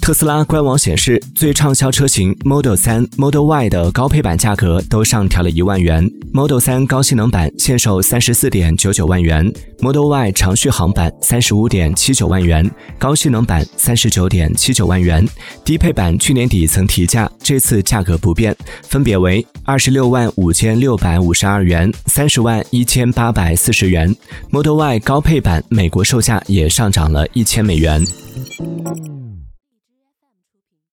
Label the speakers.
Speaker 1: 特斯拉官网显示，最畅销车型 Model 3、Model Y 的高配版价格都上调了一万元。Model 3高性能版现售三十四点九九万元，Model Y 长续航版三十五点七九万元，高性能版三十九点七九万元。低配版去年底曾提价，这次价格不变，分别为二十六万五千六百五十二元、三十万一千八百四十元。Model Y 高配版美国售价也上涨了一千美元。